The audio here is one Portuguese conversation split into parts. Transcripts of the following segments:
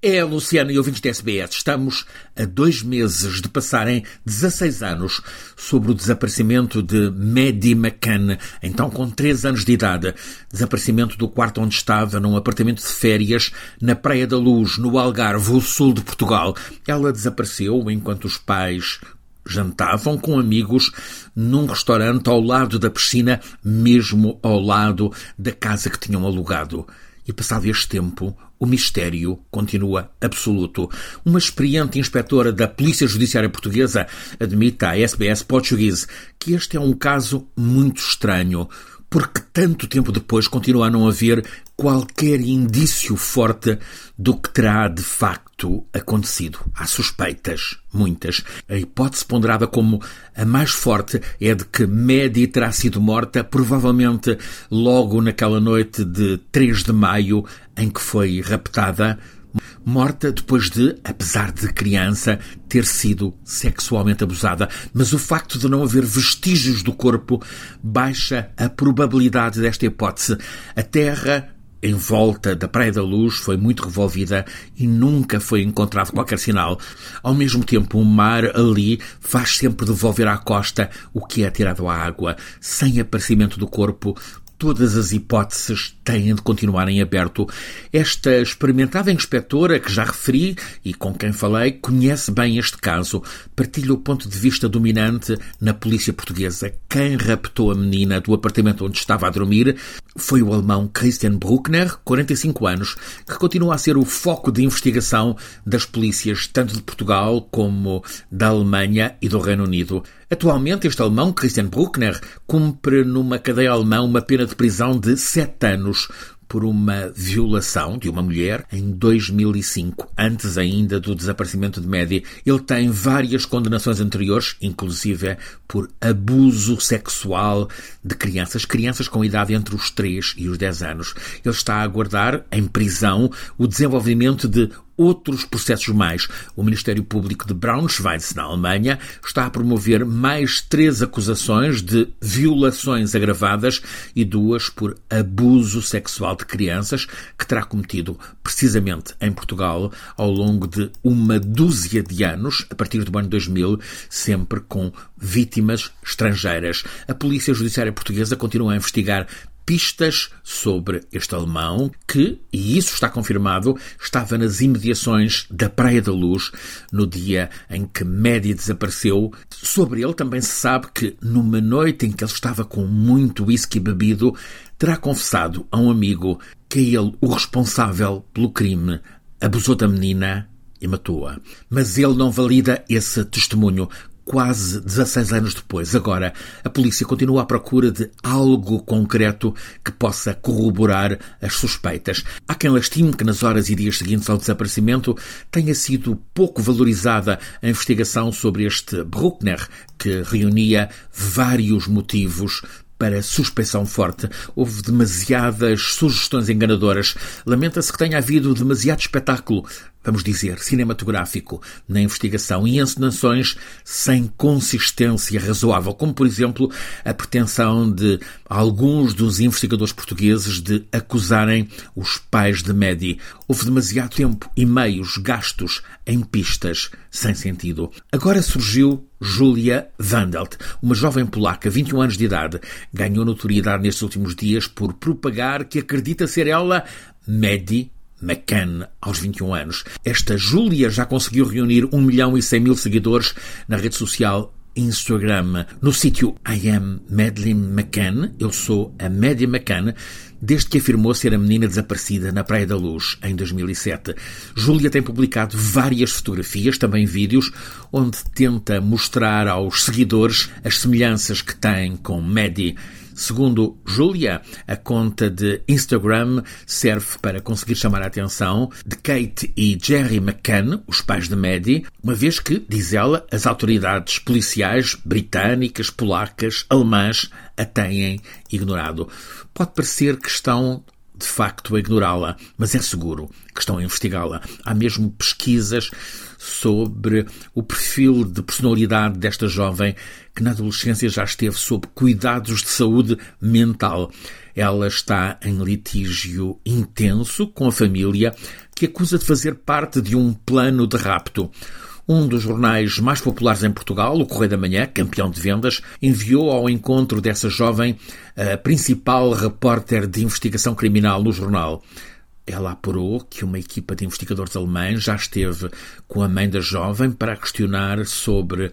É, Luciano e ouvintes da SBS, estamos a dois meses de passarem 16 anos sobre o desaparecimento de Maddie McCann, então com 3 anos de idade. Desaparecimento do quarto onde estava, num apartamento de férias, na Praia da Luz, no Algarve, o sul de Portugal. Ela desapareceu enquanto os pais jantavam com amigos num restaurante ao lado da piscina, mesmo ao lado da casa que tinham alugado. E passado este tempo, o mistério continua absoluto. Uma experiente inspetora da Polícia Judiciária Portuguesa admite à SBS Portuguese que este é um caso muito estranho, porque tanto tempo depois continua a não haver qualquer indício forte do que terá de facto acontecido. Há suspeitas, muitas. A hipótese ponderada como a mais forte é de que Maddie terá sido morta, provavelmente logo naquela noite de 3 de maio em que foi raptada, morta depois de, apesar de criança, ter sido sexualmente abusada. Mas o facto de não haver vestígios do corpo baixa a probabilidade desta hipótese. A Terra em volta da Praia da Luz foi muito revolvida e nunca foi encontrado qualquer sinal. Ao mesmo tempo, o mar ali faz sempre devolver à costa o que é tirado à água, sem aparecimento do corpo, todas as hipóteses têm de continuar em aberto. Esta experimentada inspetora que já referi e com quem falei conhece bem este caso, partilha o ponto de vista dominante na polícia portuguesa. Quem raptou a menina do apartamento onde estava a dormir foi o alemão Christian Bruckner, 45 anos, que continua a ser o foco de investigação das polícias tanto de Portugal como da Alemanha e do Reino Unido. Atualmente, este alemão, Christian Bruckner, cumpre numa cadeia alemã uma pena de prisão de sete anos por uma violação de uma mulher em 2005, antes ainda do desaparecimento de Média. Ele tem várias condenações anteriores, inclusive por abuso sexual de crianças, crianças com idade entre os 3 e os 10 anos. Ele está a aguardar, em prisão, o desenvolvimento de outros processos mais. O Ministério Público de Braunschweig, na Alemanha, está a promover mais três acusações de violações agravadas e duas por abuso sexual de crianças, que terá cometido precisamente em Portugal ao longo de uma dúzia de anos, a partir do ano 2000, sempre com vítimas estrangeiras. A Polícia Judiciária Portuguesa continua a investigar pistas sobre este alemão que, e isso está confirmado, estava nas imediações da Praia da Luz no dia em que Média desapareceu. Sobre ele também se sabe que, numa noite em que ele estava com muito whisky bebido, terá confessado a um amigo que é ele o responsável pelo crime, abusou da menina e matou-a. Mas ele não valida esse testemunho quase 16 anos depois. Agora, a polícia continua à procura de algo concreto que possa corroborar as suspeitas. Há quem lastime que nas horas e dias seguintes ao desaparecimento tenha sido pouco valorizada a investigação sobre este Bruckner, que reunia vários motivos para suspeição forte. Houve demasiadas sugestões enganadoras. Lamenta-se que tenha havido demasiado espetáculo vamos dizer, cinematográfico na investigação e encenações sem consistência razoável, como, por exemplo, a pretensão de alguns dos investigadores portugueses de acusarem os pais de Medi. Houve demasiado tempo e meios gastos em pistas sem sentido. Agora surgiu Julia Vandelt, uma jovem polaca, 21 anos de idade, ganhou notoriedade nestes últimos dias por propagar que acredita ser ela Medi McCann, aos 21 anos. Esta Júlia já conseguiu reunir 1 milhão e 100 mil seguidores na rede social Instagram. No sítio I am Madeleine McCann, eu sou a Maddie McCann, desde que afirmou ser a menina desaparecida na Praia da Luz, em 2007. Júlia tem publicado várias fotografias, também vídeos, onde tenta mostrar aos seguidores as semelhanças que tem com Maddie. Segundo Julia, a conta de Instagram serve para conseguir chamar a atenção de Kate e Jerry McCann, os pais de Maddie, uma vez que, diz ela, as autoridades policiais britânicas, polacas, alemãs a têm ignorado. Pode parecer que estão de facto a ignorá-la, mas é seguro que estão a investigá-la. Há mesmo pesquisas sobre o perfil de personalidade desta jovem que na adolescência já esteve sob cuidados de saúde mental. Ela está em litígio intenso com a família que acusa de fazer parte de um plano de rapto. Um dos jornais mais populares em Portugal, o Correio da Manhã, campeão de vendas, enviou ao encontro dessa jovem a principal repórter de investigação criminal no jornal. Ela apurou que uma equipa de investigadores alemães já esteve com a mãe da jovem para questionar sobre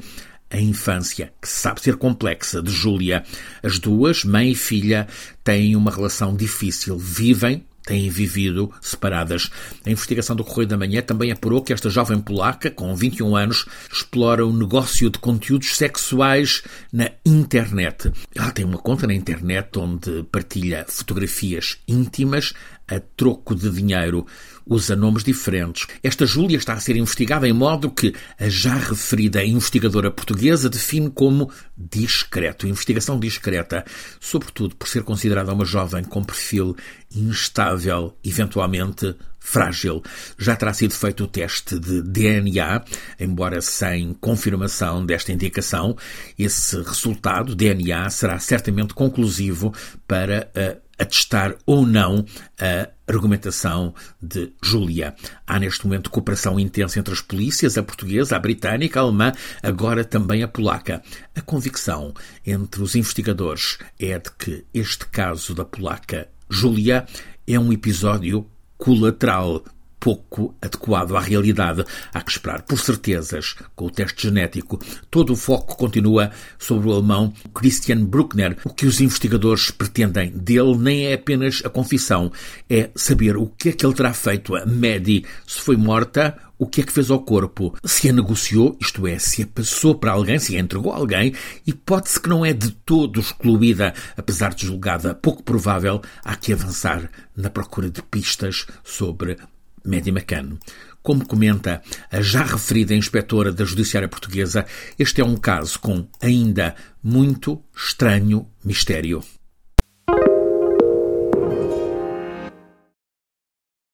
a infância, que sabe ser complexa, de Júlia. As duas, mãe e filha, têm uma relação difícil, vivem têm vivido separadas. A investigação do Correio da Manhã também apurou que esta jovem polaca, com 21 anos, explora o negócio de conteúdos sexuais na internet. Ela tem uma conta na internet onde partilha fotografias íntimas a troco de dinheiro. Usa nomes diferentes. Esta Júlia está a ser investigada em modo que a já referida investigadora portuguesa define como discreto. Investigação discreta, sobretudo por ser considerada uma jovem com perfil instável, eventualmente frágil. Já terá sido feito o teste de DNA, embora sem confirmação desta indicação. Esse resultado, DNA, será certamente conclusivo para a atestar ou não a argumentação de Júlia. Há neste momento cooperação intensa entre as polícias, a portuguesa, a britânica, a alemã, agora também a polaca. A convicção entre os investigadores é de que este caso da polaca Júlia é um episódio colateral pouco adequado à realidade. Há que esperar por certezas com o teste genético. Todo o foco continua sobre o alemão Christian Bruckner. O que os investigadores pretendem dele nem é apenas a confissão, é saber o que é que ele terá feito a Maddie, se foi morta o que é que fez ao corpo, se a negociou, isto é, se a passou para alguém, se a entregou a alguém, hipótese que não é de todo excluída, apesar de julgada pouco provável, há que avançar na procura de pistas sobre Maddie McCann. Como comenta a já referida inspetora da Judiciária Portuguesa, este é um caso com ainda muito estranho mistério.